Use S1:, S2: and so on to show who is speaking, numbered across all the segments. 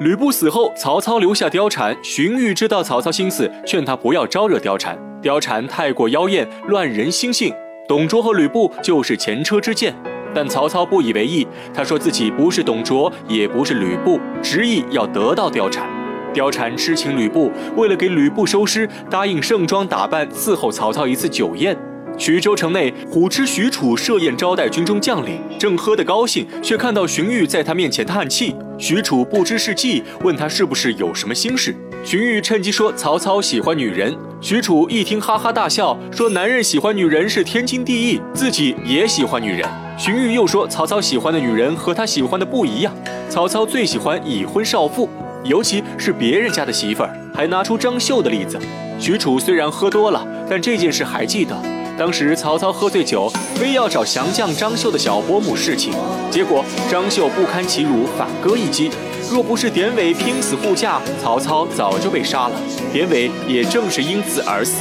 S1: 吕布死后，曹操留下貂蝉。荀彧知道曹操心思，劝他不要招惹貂蝉。貂蝉太过妖艳，乱人心性。董卓和吕布就是前车之鉴。但曹操不以为意，他说自己不是董卓，也不是吕布，执意要得到貂蝉。貂蝉痴情吕布，为了给吕布收尸，答应盛装打扮伺候曹操一次酒宴。徐州城内，虎痴许褚设宴招待军中将领，正喝得高兴，却看到荀彧在他面前叹气。许褚不知是计，问他是不是有什么心事。荀彧趁机说曹操喜欢女人。许褚一听，哈哈大笑，说男人喜欢女人是天经地义，自己也喜欢女人。荀彧又说曹操喜欢的女人和他喜欢的不一样，曹操最喜欢已婚少妇，尤其是别人家的媳妇儿，还拿出张绣的例子。许褚虽然喝多了，但这件事还记得。当时曹操喝醉酒，非要找降将张绣的小伯母侍寝，结果张绣不堪其辱，反戈一击。若不是典韦拼死护驾，曹操早就被杀了。典韦也正是因此而死。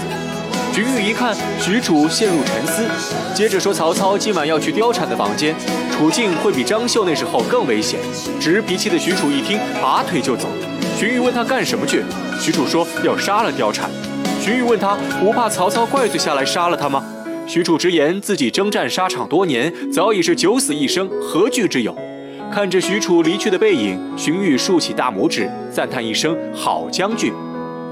S1: 荀彧一看许褚陷入沉思，接着说曹操今晚要去貂蝉的房间，处境会比张绣那时候更危险。直脾气的许褚一听，拔腿就走。荀彧问他干什么去，许褚说要杀了貂蝉。荀彧问他不怕曹操怪罪下来杀了他吗？许褚直言自己征战沙场多年，早已是九死一生，何惧之有？看着许褚离去的背影，荀彧竖起大拇指，赞叹一声：“好将军！”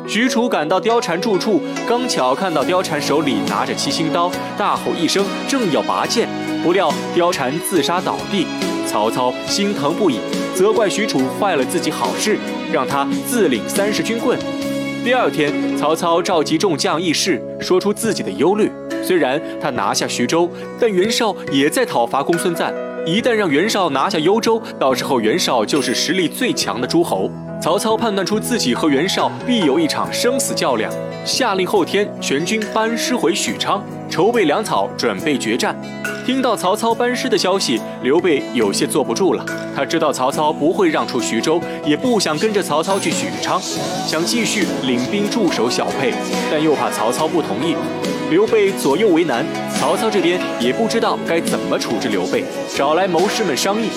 S1: 许褚赶到貂蝉住处，刚巧看到貂蝉手里拿着七星刀，大吼一声，正要拔剑，不料貂蝉自杀倒地。曹操心疼不已，责怪许褚坏了自己好事，让他自领三十军棍。第二天，曹操召集众将议事，说出自己的忧虑。虽然他拿下徐州，但袁绍也在讨伐公孙瓒。一旦让袁绍拿下幽州，到时候袁绍就是实力最强的诸侯。曹操判断出自己和袁绍必有一场生死较量，下令后天全军班师回许昌，筹备粮草，准备决战。听到曹操班师的消息，刘备有些坐不住了。他知道曹操不会让出徐州，也不想跟着曹操去许昌，想继续领兵驻守小沛，但又怕曹操不同意。刘备左右为难，曹操这边也不知道该怎么处置刘备，找来谋士们商议。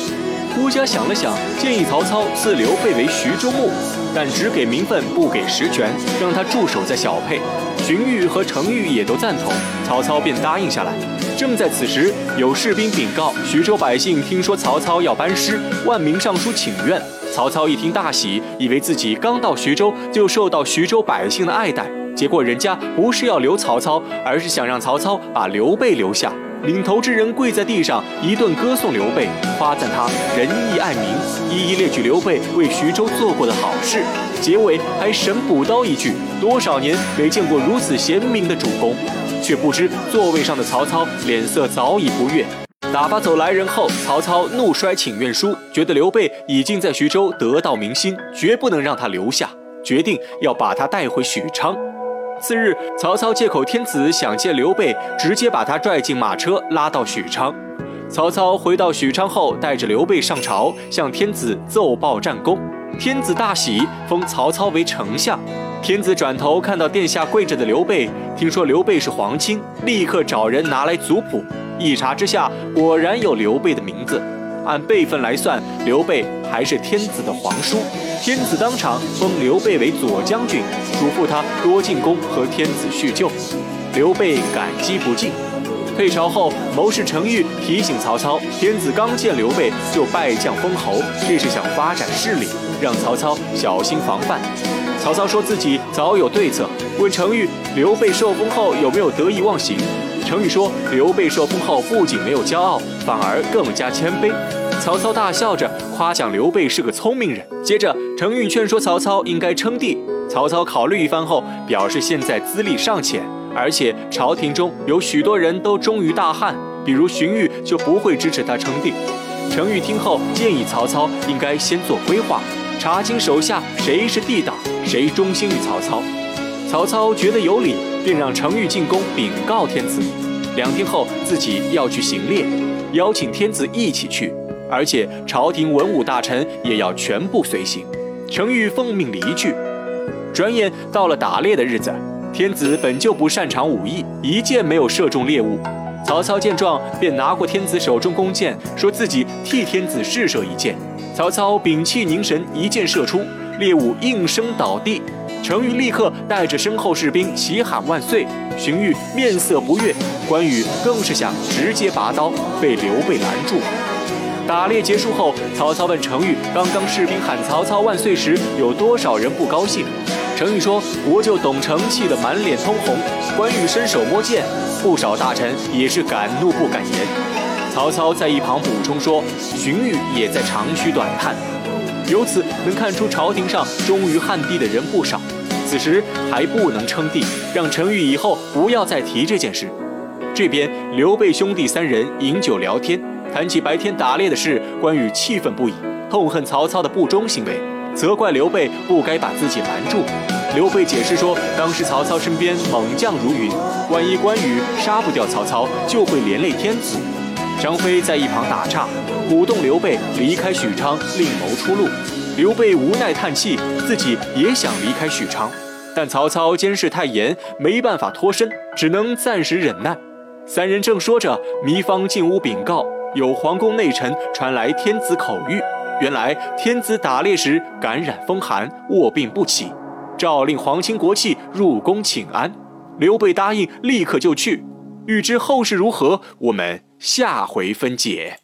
S1: 郭嘉想了想，建议曹操赐刘备为徐州牧，但只给名分，不给实权，让他驻守在小沛。荀彧和程昱也都赞同，曹操便答应下来。正在此时，有士兵禀告，徐州百姓听说曹操要班师，万民上书请愿。曹操一听大喜，以为自己刚到徐州就受到徐州百姓的爱戴，结果人家不是要留曹操，而是想让曹操把刘备留下。领头之人跪在地上，一顿歌颂刘备，夸赞他仁义爱民，一一列举刘备为徐州做过的好事，结尾还神补刀一句：多少年没见过如此贤明的主公。却不知座位上的曹操脸色早已不悦，打发走来人后，曹操怒摔请愿书，觉得刘备已经在徐州得到民心，绝不能让他留下，决定要把他带回许昌。次日，曹操借口天子想见刘备，直接把他拽进马车拉到许昌。曹操回到许昌后，带着刘备上朝，向天子奏报战功。天子大喜，封曹操为丞相。天子转头看到殿下跪着的刘备，听说刘备是皇亲，立刻找人拿来族谱，一查之下，果然有刘备的名字。按辈分来算，刘备还是天子的皇叔。天子当场封刘备为左将军，嘱咐他多进宫和天子叙旧。刘备感激不尽。退朝后，谋士程昱提醒曹操，天子刚见刘备就拜将封侯，这是想发展势力，让曹操小心防范。曹操说自己早有对策，问程昱：刘备受封后有没有得意忘形？程昱说：刘备受封后不仅没有骄傲，反而更加谦卑。曹操大笑着夸奖刘备是个聪明人。接着，程昱劝说曹操应该称帝。曹操考虑一番后，表示现在资历尚浅，而且朝廷中有许多人都忠于大汉，比如荀彧就不会支持他称帝。程昱听后建议曹操应该先做规划。查清手下谁是帝党，谁忠心于曹操。曹操觉得有理，便让程昱进宫禀告天子。两天后，自己要去行猎，邀请天子一起去，而且朝廷文武大臣也要全部随行。程昱奉命离去。转眼到了打猎的日子，天子本就不擅长武艺，一箭没有射中猎物。曹操见状，便拿过天子手中弓箭，说自己替天子试射一箭。曹操屏气凝神，一箭射出，猎物应声倒地。程昱立刻带着身后士兵齐喊万岁。荀彧面色不悦，关羽更是想直接拔刀，被刘备拦住。打猎结束后，曹操问程昱：“刚刚士兵喊曹操万岁时，有多少人不高兴？”程昱说：“国舅董承气得满脸通红。”关羽伸手摸剑，不少大臣也是敢怒不敢言。曹操在一旁补充说：“荀彧也在长吁短叹。”由此能看出朝廷上忠于汉帝的人不少。此时还不能称帝，让程昱以后不要再提这件事。这边刘备兄弟三人饮酒聊天，谈起白天打猎的事，关羽气愤不已，痛恨曹操的不忠行为，责怪刘备不该把自己拦住。刘备解释说，当时曹操身边猛将如云，万一关羽杀不掉曹操，就会连累天子。张飞在一旁打岔，鼓动刘备离开许昌，另谋出路。刘备无奈叹气，自己也想离开许昌，但曹操监视太严，没办法脱身，只能暂时忍耐。三人正说着，糜芳进屋禀告，有皇宫内臣传来天子口谕。原来天子打猎时感染风寒，卧病不起，诏令皇亲国戚入宫请安。刘备答应，立刻就去。欲知后事如何，我们下回分解。